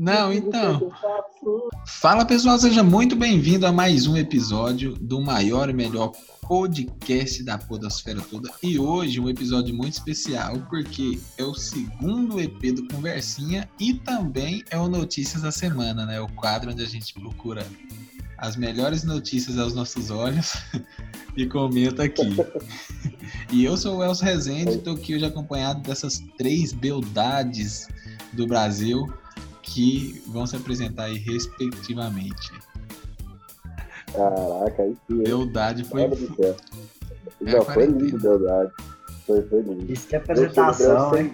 Não, então. Fala pessoal, seja muito bem-vindo a mais um episódio do maior e melhor podcast da Podosfera toda. E hoje um episódio muito especial porque é o segundo EP do Conversinha e também é o Notícias da Semana, né? O quadro onde a gente procura as melhores notícias aos nossos olhos e comenta aqui. e eu sou o Elcio Rezende, estou aqui hoje acompanhado dessas três beldades do Brasil que vão se apresentar aí respectivamente. Caraca, aí sim. Beldade foi. É, Não, foi lindo, Beldade. Foi, foi lindo. Isso que é apresentação, hein?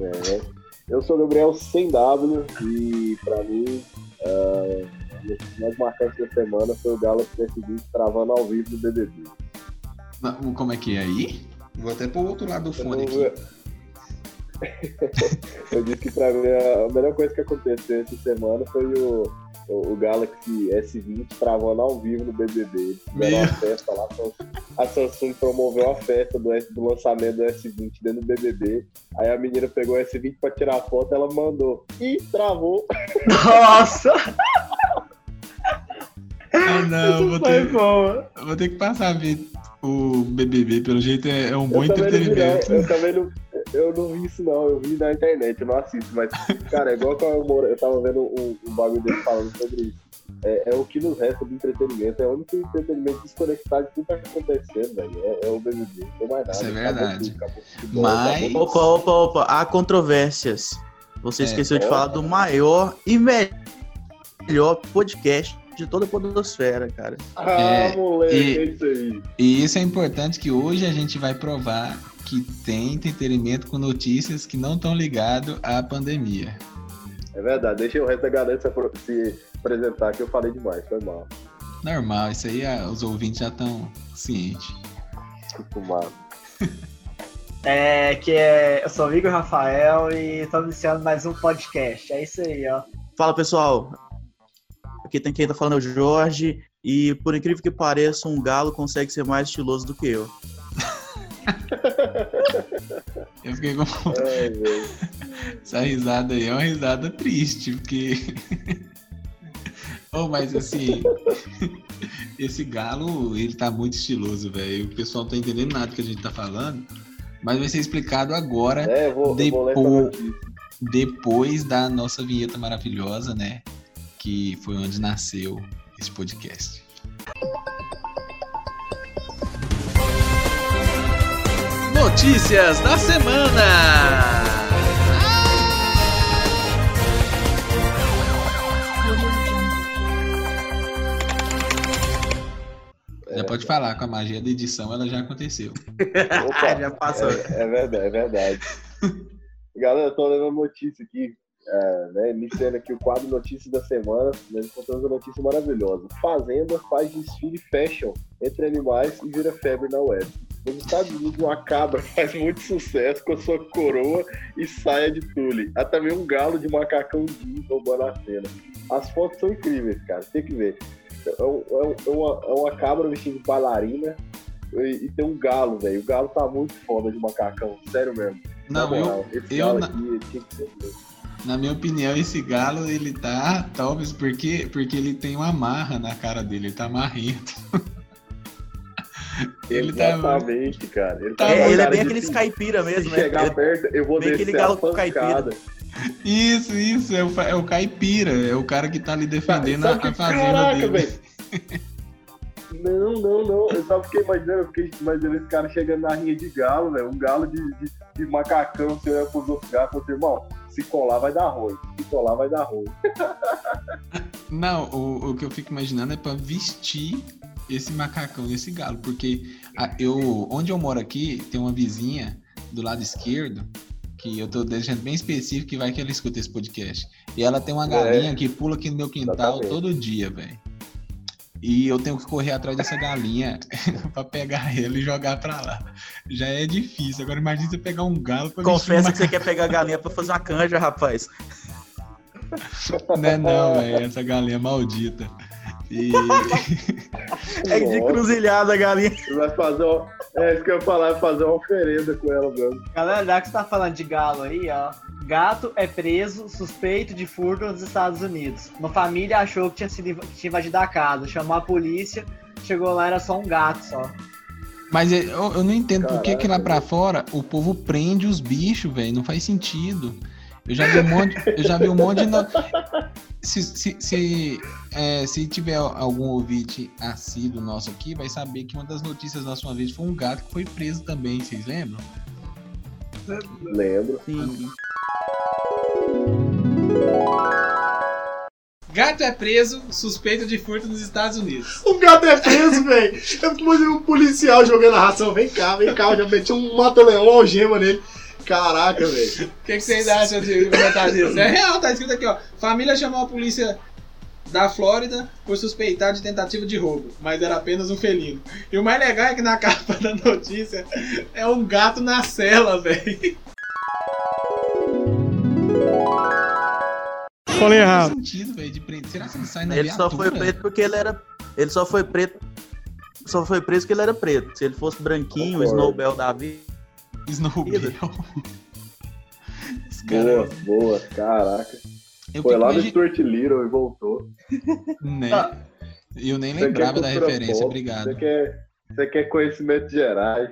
É. Eu sou o Gabriel sem W e pra mim. Uh o mais marcante da semana foi o Galaxy S20 travando ao vivo no BBB. Como é que é aí? Vou até pro outro lado do fone aqui. eu disse que pra mim a melhor coisa que aconteceu essa semana foi o, o, o Galaxy S20 travando ao vivo no BBB. Fizeram uma festa lá, a Samsung promoveu a festa do, do lançamento do S20 dentro do BBB. Aí a menina pegou o S20 pra tirar a foto, ela mandou. e travou! Nossa! Ah, não, vou ter, vou ter que passar a ver o BBB, pelo jeito é, é um bom eu entretenimento. Não, eu também não, eu não vi isso não, eu vi na internet, eu não assisto, mas, cara, é igual que eu, eu tava vendo um, um bagulho dele falando sobre isso. É, é, o que nos resta do entretenimento, é o único entretenimento desconectado de tudo que tá acontecendo, velho. É, é, o BBB, não tem mais nada. Isso é verdade. Acabou tudo, acabou mas... Opa, opa, opa, há controvérsias. Você é, esqueceu de falar do maior e melhor podcast de toda a podosfera, cara. Ah, é, moleque, e, é isso aí. E isso é importante que hoje a gente vai provar que tem entretenimento com notícias que não estão ligados à pandemia. É verdade, deixa o resto da galera se apresentar que eu falei demais, foi mal. Normal, isso aí os ouvintes já estão cientes. Acostumado. É, que é, eu sou o Igor Rafael e estamos iniciando mais um podcast. É isso aí, ó. Fala pessoal, Aqui tem quem tá falando é o Jorge. E por incrível que pareça, um galo consegue ser mais estiloso do que eu. eu fiquei com. Essa risada aí é uma risada triste, porque. oh, mas assim. esse galo, ele tá muito estiloso, velho. O pessoal não tá entendendo nada que a gente tá falando. Mas vai ser explicado agora. É, vou, depois, depois da nossa vinheta maravilhosa, né? que foi onde nasceu esse podcast. Notícias da semana. Já pode falar, com a magia da edição ela já aconteceu. Opa, já passou. É, é verdade, é verdade. Galera, eu tô lendo a notícia aqui é, né, iniciando aqui o quadro Notícias da Semana, nós encontramos uma notícia maravilhosa. Fazenda faz desfile fashion entre animais e vira febre na web. Nos Estados Unidos, uma cabra faz muito sucesso com a sua coroa e saia de tule. Há também um galo de macacão jeans roubando a cena. As fotos são incríveis, cara. Tem que ver. É, é, é uma, é uma cabra vestida de bailarina e, tem um galo, velho. O galo tá muito foda de macacão. Sério mesmo. Não, eu, Esse eu, galo aqui tinha que ser mesmo. Na minha opinião, esse galo, ele tá, talvez, porque, porque ele tem uma marra na cara dele, ele tá marrento. ele tá Exatamente, tá, cara. Ele, tá é, ele é bem aqueles caipira mesmo, né? Chegar ele, perto, eu vou bem aquele galo caipira. Isso, isso, é o, é o caipira, é o cara que tá ali defendendo a, a fazenda caraca, dele. Não, não, não. Eu só fiquei imaginando, eu fiquei imaginando esse cara chegando na rinha de galo, velho. Um galo de, de, de macacão, você olha pros outros galos e fala assim, irmão, se colar vai dar ruim. Se colar vai dar ruim. Não, o, o que eu fico imaginando é para vestir esse macacão nesse galo, porque a, eu, onde eu moro aqui, tem uma vizinha do lado esquerdo, que eu tô deixando bem específico que vai que ela escuta esse podcast. E ela tem uma galinha é, que pula aqui no meu quintal exatamente. todo dia, velho. E eu tenho que correr atrás dessa galinha para pegar ela e jogar para lá. Já é difícil. Agora imagine você pegar um galo pra Confessa que você quer pegar a galinha para fazer uma canja, rapaz. Não é não, velho. Essa galinha maldita. E... é de cruzilhada galinha. Vai fazer uma... É isso que eu ia falar, fazer uma oferenda com ela mesmo. Galera, já que você tá falando de galo aí, ó. Gato é preso suspeito de furto nos Estados Unidos. Uma família achou que tinha sido que tinha invadido a casa, chamou a polícia, chegou lá era só um gato só. Mas eu, eu não entendo Caraca. por que, que lá pra fora o povo prende os bichos, velho. Não faz sentido. Eu já vi um monte, eu já vi um monte de. No... Se, se, se, é, se tiver algum ouvinte assíduo nosso aqui, vai saber que uma das notícias da nossa vez foi um gato que foi preso também, vocês lembram? Lembro. Sim. Gato é preso, suspeito de furto nos Estados Unidos. O gato é preso, velho. Eu imaginei um policial jogando a ração. Vem cá, vem cá. Eu já meti um mata-leão, algema nele. Caraca, velho. O que, que, vocês acham de comentar disso? É real, tá escrito aqui, ó. Família chamou a polícia da Flórida por suspeitar de tentativa de roubo, mas era apenas um felino. E o mais legal é que na capa da notícia é um gato na cela, velho. Falei errado. Sentido, véio, de preto. Será que ele sai na Ele viatura? só foi preto porque ele era. Ele só foi preto. Só foi preso porque ele era preto. Se ele fosse branquinho, o Snowbell da vida Snowbell. boa, boa, caraca. Eu Foi lá no Stuart Little e voltou. Né? Ah. Eu nem lembrava da referência, pop, obrigado. Você quer, você quer conhecimentos gerais.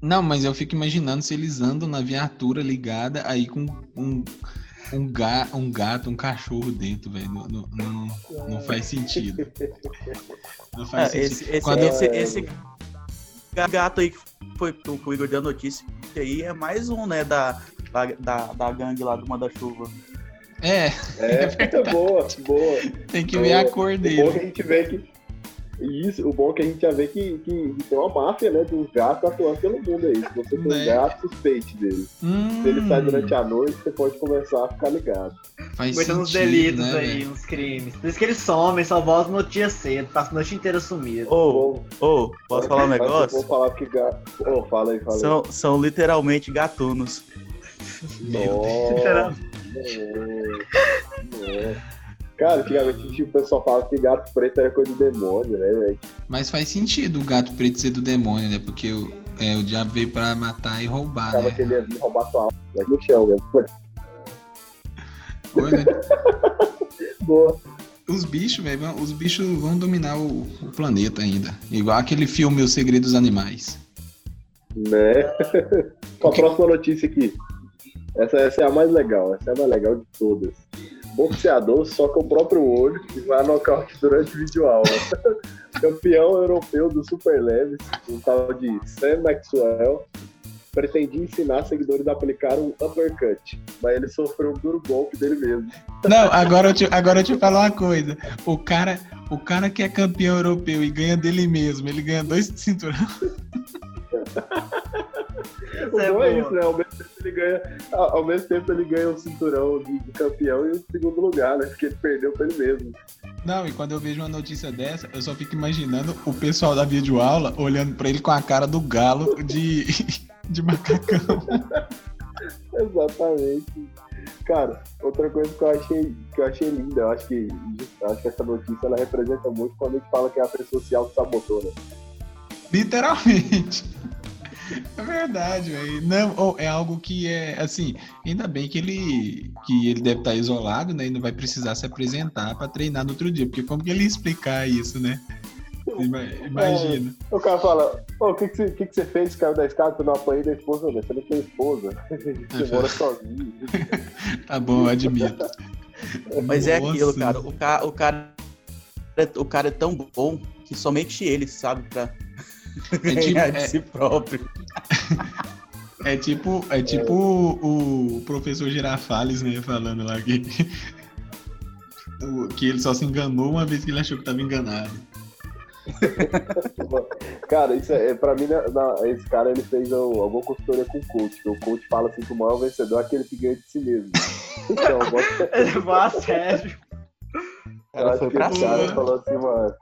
Não, mas eu fico imaginando se eles andam na viatura ligada aí com um, um, ga, um gato, um cachorro dentro, velho. Não, não, não, não, faz sentido. Não faz é, sentido. Esse, esse, Quando... esse, esse gato aí que foi o, o Igor deu a notícia aí é mais um, né, da, da, da, gangue lá do Manda-Chuva. É, é, é boa, boa. Tem que boa. ver a cor dele. O bom que a gente vê que isso, o bom é que a gente já vê que, que, tem uma máfia, né, dos gatos atuando pelo mundo aí. Se você tem né? um gato, suspeite dele. Hum. Se ele sai durante a noite, você pode começar a ficar ligado. Faz Cometendo uns delitos né, aí, uns crimes. Por isso que eles somem, só voltam no dia cedo, passa a noite inteira sumido. Ô, oh, ô, posso falar um negócio? Vou falar que gato. Ô, oh, fala aí, fala aí. São, são literalmente gatunos. Nossa. Cara, antigamente o pessoal falava que gato preto era coisa do demônio, né, velho? Mas faz sentido o gato preto ser do demônio, né? Porque o, é, o diabo veio pra matar e roubar, Tava né? que ele ia vir roubar tua alma, mas no chão mesmo. Coisa. Boa. Os bichos, velho, os bichos vão dominar o, o, planeta ainda. Igual aquele filme Os Segredos dos Animais. Né? Qual a próxima notícia aqui? Essa, essa é a mais legal, essa é a mais legal de todas boxeador soca o próprio olho e vai a nocaute durante vídeo aula. Campeão europeu do super leves, um tal de Sam Maxwell, pretendia ensinar seguidores a aplicar um uppercut, mas ele sofreu um duro golpe dele mesmo. Não, agora eu te, agora eu te falo uma coisa. O cara, o cara que é campeão europeu e ganha dele mesmo, ele ganha dois cinturão. o é bom é isso, né? Ao mesmo, tempo ele ganha, ao mesmo tempo ele ganha o cinturão de, de, campeão e o segundo lugar, né? Porque ele perdeu pra ele mesmo. Não, e quando eu vejo uma notícia dessa, eu só fico imaginando o pessoal da videoaula olhando pra ele com a cara do galo de, de macacão. Exatamente. Cara, outra coisa que eu achei, que eu achei linda, eu acho que, acho que essa notícia ela representa muito quando a gente fala que é a rede social sabotou, né? Literalmente. É verdade, velho. Não, é algo que é assim, ainda bem que ele que ele deve estar isolado, né? E não vai precisar se apresentar para treinar no outro dia, porque como que ele ia explicar isso, né? Imagina. É, o cara fala, o que, que, você, que, que você fez, caiu da escada, você não apanhei da esposa, né? Você não tem esposa. Você mora sozinho. tá bom, admito. Mas Nossa. é aquilo, cara. O cara, o cara, o cara é tão bom que somente ele sabe pra é tipo, é, de si próprio. É tipo, é tipo o, o professor Girafales, né, falando lá que, que ele só se enganou uma vez que ele achou que estava enganado. cara, isso é, pra mim, né, esse cara ele fez alguma consultoria com o coach, o coach fala assim que o maior vencedor é aquele que ganha de si mesmo. Então, bota... Ele vai a sério. Cara, foi pra cara falou assim, mano.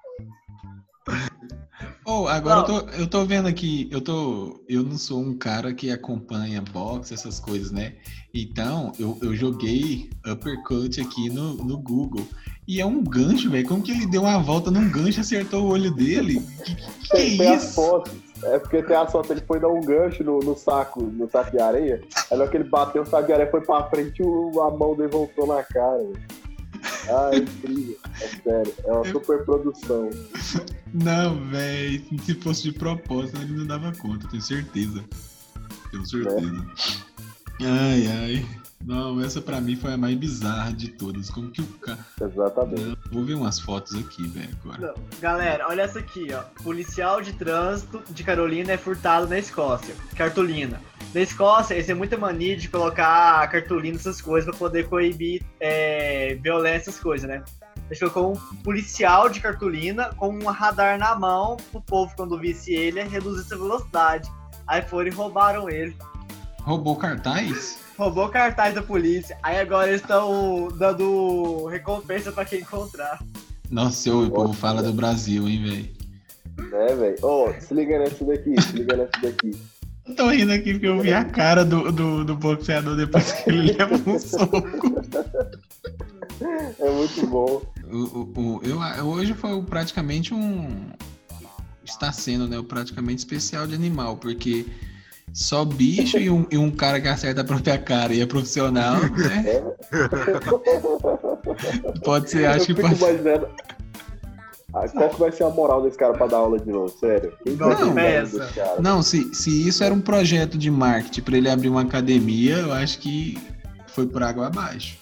Oh, agora eu tô, eu tô vendo aqui, eu tô. Eu não sou um cara que acompanha boxe, essas coisas, né? Então, eu, eu joguei uppercut aqui no, no Google. E é um gancho, velho. Como que ele deu uma volta num gancho e acertou o olho dele? Que, que, que é isso? As fotos. É porque tem a sorte, ele foi dar um gancho no, no saco, no saco de areia. Aí na hora que ele bateu, o saco de areia foi pra frente e a mão dele voltou na cara. Ah, é incrível. É sério. É uma super produção. Não, velho. Se fosse de propósito, ele não dava conta, tenho certeza. Tenho certeza. É. Ai, ai. Não, essa pra mim foi a mais bizarra de todas. Como que o cara. Exatamente. vou ver umas fotos aqui, velho, agora. Não, galera, olha essa aqui, ó. Policial de trânsito de Carolina é furtado na Escócia. Cartolina. Na Escócia, eles têm muita mania de colocar cartolina essas coisas pra poder coibir é, violência, essas coisas, né? Eles colocou um policial de cartolina com um radar na mão pro povo, quando visse ele, reduzir sua velocidade. Aí foram e roubaram ele. Roubou cartaz? roubou cartaz da polícia. Aí agora eles estão dando recompensa pra quem encontrar. Nossa, o povo fala do Brasil, hein, velho. É, velho. Ô, oh, se liga nessa daqui, se liga nessa daqui. Eu tô rindo aqui porque eu vi a cara do, do, do boxeador depois que ele leva um soco. É muito bom. O, o, o, eu, hoje foi praticamente um. Está sendo, né? Praticamente especial de animal, porque só bicho e um, e um cara que acerta a própria cara e é profissional, né? pode ser, acho eu que pode imaginando. Ah, qual que vai ser a moral desse cara pra dar aula de novo? Sério? Quem não, não se, se isso era um projeto de marketing pra ele abrir uma academia, eu acho que foi por água abaixo.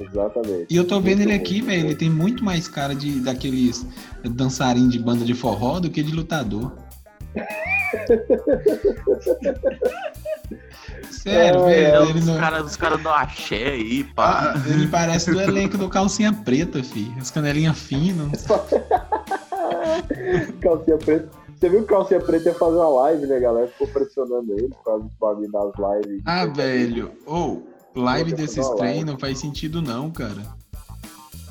Exatamente. E eu tô vendo muito ele aqui, velho, ele tem muito mais cara de daqueles dançarinos de banda de forró do que de lutador. Sério, é, velho. Ele os não... caras cara do axé aí, pá. Ah, ele parece do elenco do Calcinha Preta, fi. As canelinhas finas. calcinha Preta. Você viu que o Calcinha Preta ia fazer uma live, né, galera? Ficou pressionando ele por causa dos bagulho das lives. Ah, velho. Ou, oh, live desses trem não faz sentido não, cara.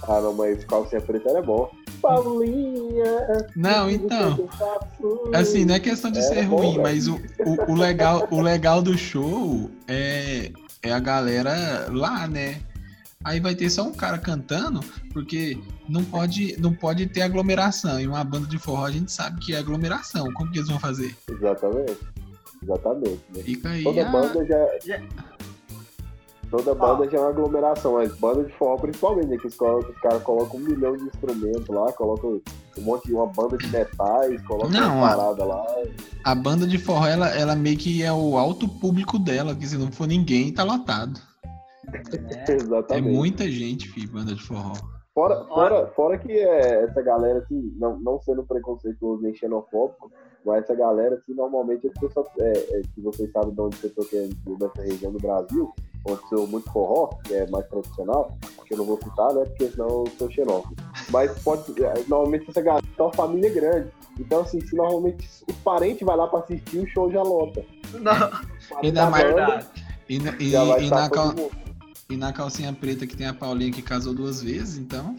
Ah, não, mas calcinha preta era bom. Paulinha. Não, então. Assim, não é questão de ser bom, ruim, mas o, o, o, legal, o legal do show é, é a galera lá, né? Aí vai ter só um cara cantando, porque não pode, não pode ter aglomeração. E uma banda de forró a gente sabe que é aglomeração. Como que eles vão fazer? Exatamente. Exatamente. Né? Fica aí. Toda a... banda já... já Toda banda ah. já é uma aglomeração, mas banda de forró principalmente, né? Que os, os caras colocam um milhão de instrumentos lá, colocam um monte de uma banda de metais, colocam Não, uma parada lá. A banda de forró, ela, ela meio que é o alto público dela, que se não for ninguém, tá lotado. É, Exatamente. É muita gente, filho, banda de forró. Fora, fora, fora que é, essa galera, assim, não, não sendo preconceituoso nem xenofóbico, mas essa galera, assim, normalmente é, é, que vocês sabem de onde eu tô querendo, dessa região do Brasil, sou muito forró, que é mais tradicional, que eu não vou citar, né, porque senão eu sou xenófobo. Mas pode, é, normalmente essa galera é uma família grande. Então, assim, se normalmente o parente vai lá pra assistir, o show já lota. Não. Ainda mais. Banda, e, e, e, e na cal... E na calcinha preta que tem a Paulinha que casou duas vezes, então.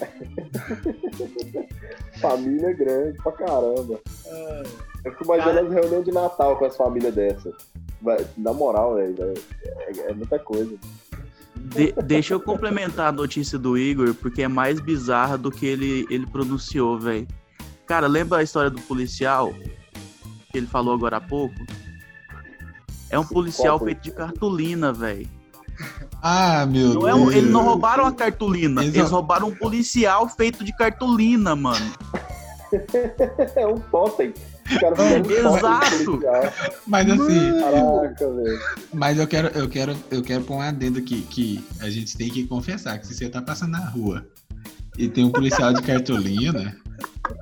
Família grande pra caramba. É. Eu fico imaginando as reuniões de Natal com as famílias dessas. Na moral, velho, é, é, muita coisa. De, deixa eu complementar a notícia do Igor, porque é mais bizarra do que ele, ele pronunciou, velho. Cara, lembra a história do policial que ele falou agora há pouco? É um policial feito de cartolina, velho. Ah, meu não Deus. É um, eles não roubaram a cartolina, eles, eles roubaram um policial feito de cartolina, mano. é um totem. Exato. Mas assim. Caraca, velho. Mas eu quero, eu quero, eu quero pôr um adendo aqui que a gente tem que confessar que se você tá passando na rua e tem um policial de cartolina,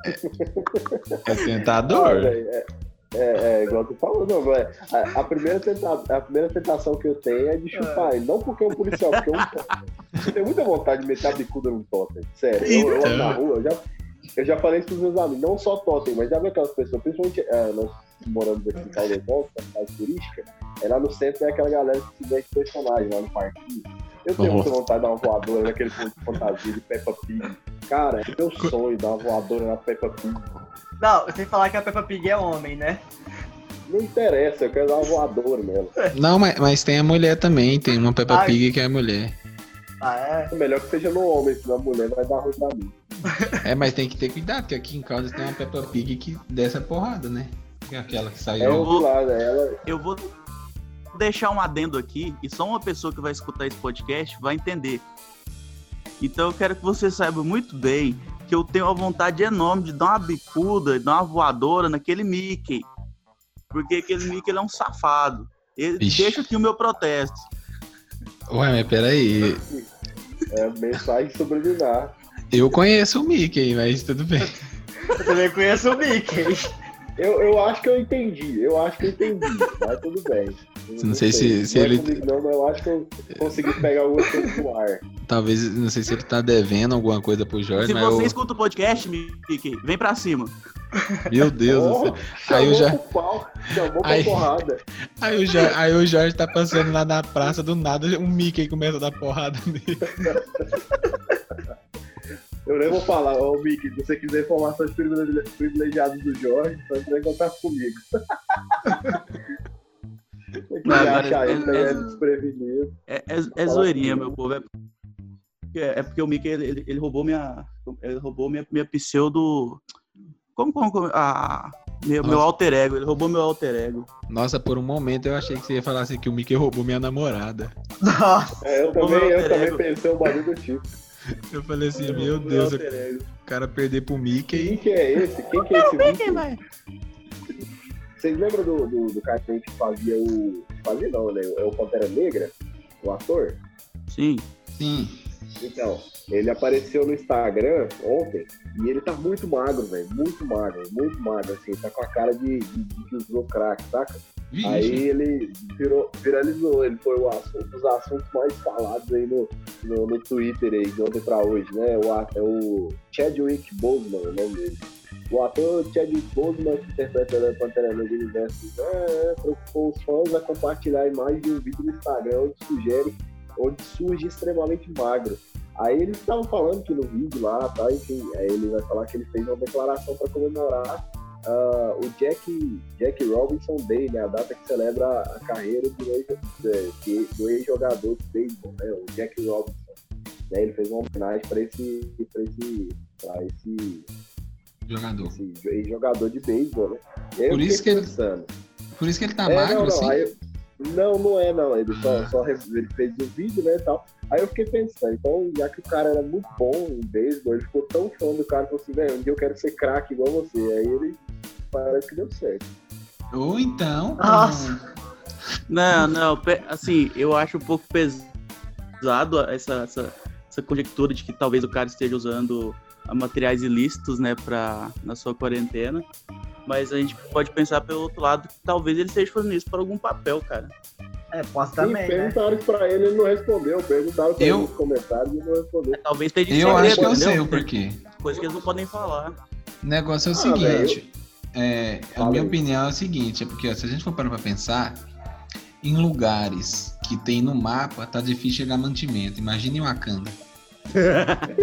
é, é tentador. Ah, é, é, é, igual tu falou, não, é, a, a, primeira tenta, a primeira tentação que eu tenho é de chupar ele. Não porque é um policial, porque é um Eu tenho muita vontade de meter a bicuda num totem. Sério, eu, eu, na rua, eu já, eu já falei isso pros meus amigos, não só totem, mas já vi aquelas pessoas, principalmente é, nós moramos aqui em Caldeirão, cidade turística, é lá no centro é aquela galera que se veste personagem lá no parquinho. Eu tenho muita vontade de dar uma voadora naquele ponto de fantasia de Peppa Pig. Cara, é meu sonho dar uma voadora na Peppa Pig. Não, que falar que a Peppa Pig é homem, né? Não interessa, eu quero dar uma voadora nela. Não, mas, mas tem a mulher também, tem uma Peppa Ai. Pig que é mulher. Ah, é? é melhor que seja no homem, senão a mulher vai dar ruim pra mim. É, mas tem que ter cuidado, porque aqui em casa tem uma Peppa Pig que desce a porrada, né? É aquela que saiu. É eu vou, lado, ela... eu vou deixar um adendo aqui, e só uma pessoa que vai escutar esse podcast vai entender. Então eu quero que você saiba muito bem que eu tenho uma vontade enorme de dar uma bicuda, de dar uma voadora naquele Mickey. Porque aquele Mickey ele é um safado. Ele, deixa aqui o meu protesto. Ué, mas peraí. É mensagem subliminar. Eu conheço o Mickey, mas tudo bem. Eu também conheço o Mickey. Eu, eu acho que eu entendi, eu acho que eu entendi, mas tudo bem. Não, não sei, sei, se, se não é ele. Comigo, não, mas eu acho que eu consegui pegar o outro do ar. Talvez, não sei se ele tá devendo alguma coisa pro Jorge, se mas. Você eu... escuta o podcast, Mickey, vem pra cima. Meu Deus oh, do céu. Aí eu já. Pau, aí, porrada. Aí o, Jorge, aí o Jorge tá passando lá na praça, do nada, um Mickey começa a dar porrada nele. Eu nem vou falar, ô Mickey, se você quiser informações privilegiadas do Jorge, só entrar em contato comigo. Não, achar é, ele é, é, desprevenido. É, é, é zoeirinha, meu povo. É porque, é porque o Mickey ele, ele roubou minha. Ele roubou minha, minha pseudo. Como, como, como a, meu, meu alter ego, ele roubou meu alter ego. Nossa, por um momento eu achei que você ia falar assim que o Mickey roubou minha namorada. Nossa, é, eu também, eu também pensei um barulho do tipo. Eu falei assim, meu Deus, o cara perder pro Mickey. Quem que é esse? Quem que é esse Mickey? Mickey? Vocês lembram do, do, do cartoon que fazia o. Fazia não, né? É o Pantera Negra? O ator? Sim. Sim. Então, ele apareceu no Instagram ontem e ele tá muito magro, velho. Muito magro, muito magro, assim. Tá com a cara de, de, de que usou crack, saca? Vixe. Aí ele virou, viralizou, ele foi o assunto, um dos assuntos mais falados aí no, no, no, Twitter aí, de ontem pra hoje, né? O, é o Chadwick Boseman, o nome dele. O ator Chadwick Boseman, que interpreta a Pantera Negra Universo, é, preocupou os fãs a compartilhar a imagem de um vídeo no Instagram onde sugere, onde surge extremamente magro. Aí eles estavam falando que no vídeo lá, tá, enfim, aí ele vai falar que ele fez uma declaração para comemorar uh, o Jack, Jack Robinson Day, né, a data que celebra a carreira do ex-jogador de, beisebol, né, o Jack Robinson. Né, ele fez uma homenagem para esse, pra esse, pra esse jogador, esse ex-jogador de beisebol, né. Por isso, que ele, por isso que ele tá é, magro, não, não, assim? Aí, não, não é, não. Ele só, só ele fez o vídeo, né, e tal. Aí eu fiquei pensando, então, já que o cara era muito bom em beisebol, ele ficou tão fã do cara que falou assim, velho, um dia eu quero ser craque igual você. Aí ele parece que deu certo. Ou então. Nossa! Não, não, assim, eu acho um pouco pesado essa, essa, essa conjectura de que talvez o cara esteja usando materiais ilícitos, né, pra, na sua quarentena. Mas a gente pode pensar pelo outro lado que talvez ele esteja fazendo isso para algum papel, cara. É, posso também. Sim, perguntaram né? pra ele, ele não respondeu. Perguntaram pra eu... ele nos comentários e não respondeu. É, talvez esteja Eu segredo, acho que eu entendeu? sei o porquê. Coisa que eles não podem falar. O negócio é o ah, seguinte. É, a minha opinião é o seguinte, é porque ó, se a gente for parar pra pensar, em lugares que tem no mapa, tá difícil chegar mantimento. Imagine Wakanda.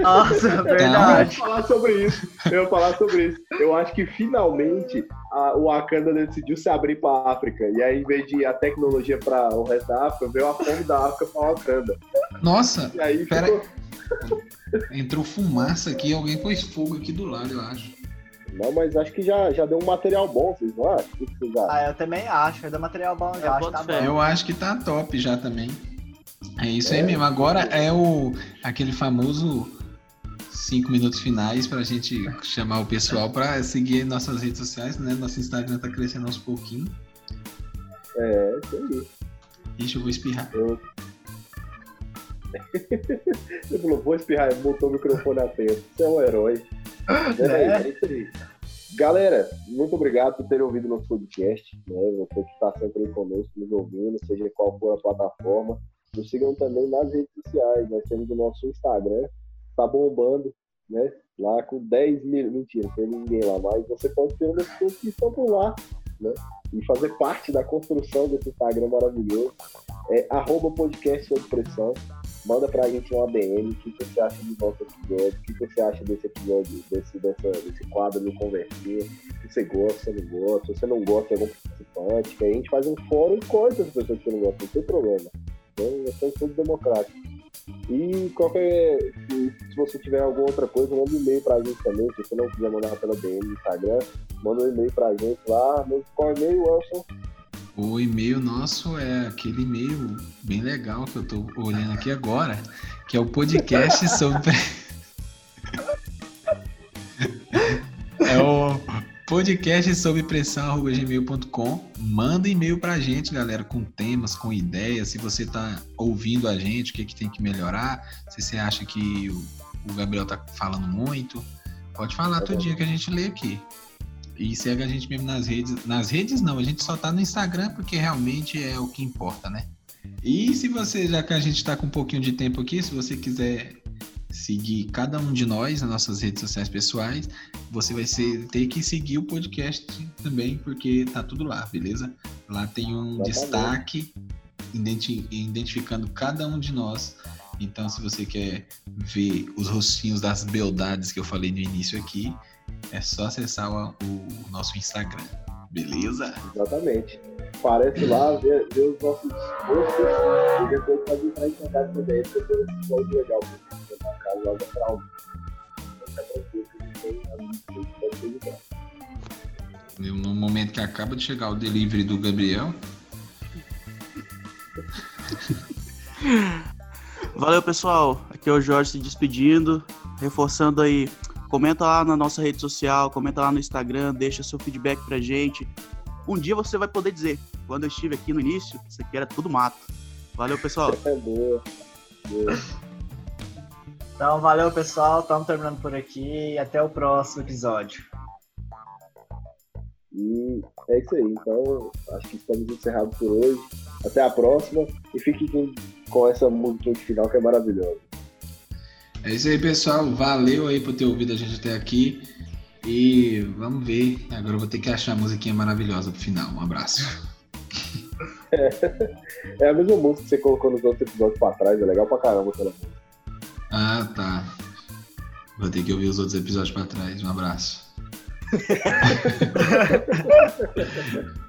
Nossa, verdade. Eu ia falar sobre isso. Eu ia falar sobre isso. Eu acho que finalmente a, o Wakanda decidiu se abrir para África. E aí, em vez de a tecnologia para o resto da África, veio a fome da África para Wakanda. Nossa, e aí, pera... ficou... entrou fumaça aqui, alguém pôs fogo aqui do lado, eu acho. Não, mas acho que já, já deu um material bom, vocês não acham? Ah, eu também acho, já deu material bom já. Acho tá bom. Eu acho que tá top já também. É isso aí mesmo. Agora é o aquele famoso cinco minutos finais para a gente chamar o pessoal para seguir nossas redes sociais, né? Nosso Instagram tá crescendo aos pouquinhos. É, isso aí. Deixa eu vou espirrar. Eu... Ele falou, vou espirrar, botou o microfone a tempo. Você é um herói. É, é isso aí. Galera, muito obrigado por terem ouvido nosso podcast. Né? Você que está sempre aí conosco, nos ouvindo, seja qual for a plataforma. Nos sigam também nas redes sociais. Nós temos o nosso Instagram, tá bombando, né? Lá com 10 mil. Mentira, tem ninguém lá, mas você pode ter umas pessoas que estão por lá, né? E fazer parte da construção desse Instagram maravilhoso. É arroba podcast sob pressão. Manda pra gente uma DM, o que você acha do nosso episódio, o que você acha desse episódio, desse, desse quadro do Converter, se você gosta, não gosta, se você não gosta de algum participante, que a gente faz um fórum e corta as pessoas que não gostam, não tem problema. Nós somos todos democráticos. E qualquer. Se você tiver alguma outra coisa, manda um e-mail pra gente também. Se você não quiser mandar pela DM no Instagram, manda um e-mail pra gente lá. Qual e-mail, Wilson? O e-mail nosso é aquele e-mail bem legal que eu tô olhando aqui agora, que é o podcast sobre. Podcast sobre pressão.gmail.com. Manda e-mail pra gente, galera, com temas, com ideias. Se você tá ouvindo a gente, o que, que tem que melhorar. Se você acha que o, o Gabriel tá falando muito, pode falar todo dia que a gente lê aqui. E segue a gente mesmo nas redes. Nas redes não, a gente só tá no Instagram porque realmente é o que importa, né? E se você, já que a gente tá com um pouquinho de tempo aqui, se você quiser seguir cada um de nós nas nossas redes sociais pessoais, você vai ser, ter que seguir o podcast também, porque tá tudo lá, beleza? Lá tem um destaque identi identificando cada um de nós. Então, se você quer ver os rostinhos das beldades que eu falei no início aqui, é só acessar o, o nosso Instagram, beleza? Exatamente. Aparece lá, vê, vê os nossos rostos e depois pode entrar em contato também, porque tem um episódio legal No momento que acaba de chegar o delivery do Gabriel. Valeu, pessoal. Aqui é o Jorge se despedindo, reforçando aí Comenta lá na nossa rede social, comenta lá no Instagram, deixa seu feedback pra gente. Um dia você vai poder dizer, quando eu estive aqui no início, isso aqui era tudo mato. Valeu, pessoal. É boa. boa. Então, valeu, pessoal. Estamos terminando por aqui e até o próximo episódio. E é isso aí. Então, acho que estamos encerrados por hoje. Até a próxima e fique com, com essa música de final que é maravilhosa. É isso aí, pessoal. Valeu aí por ter ouvido a gente até aqui. E vamos ver. Agora eu vou ter que achar a musiquinha maravilhosa pro final. Um abraço. É, a mesma música que você colocou nos outros episódios pra trás. É legal pra caramba aquela música. Ah, tá. Vou ter que ouvir os outros episódios pra trás. Um abraço.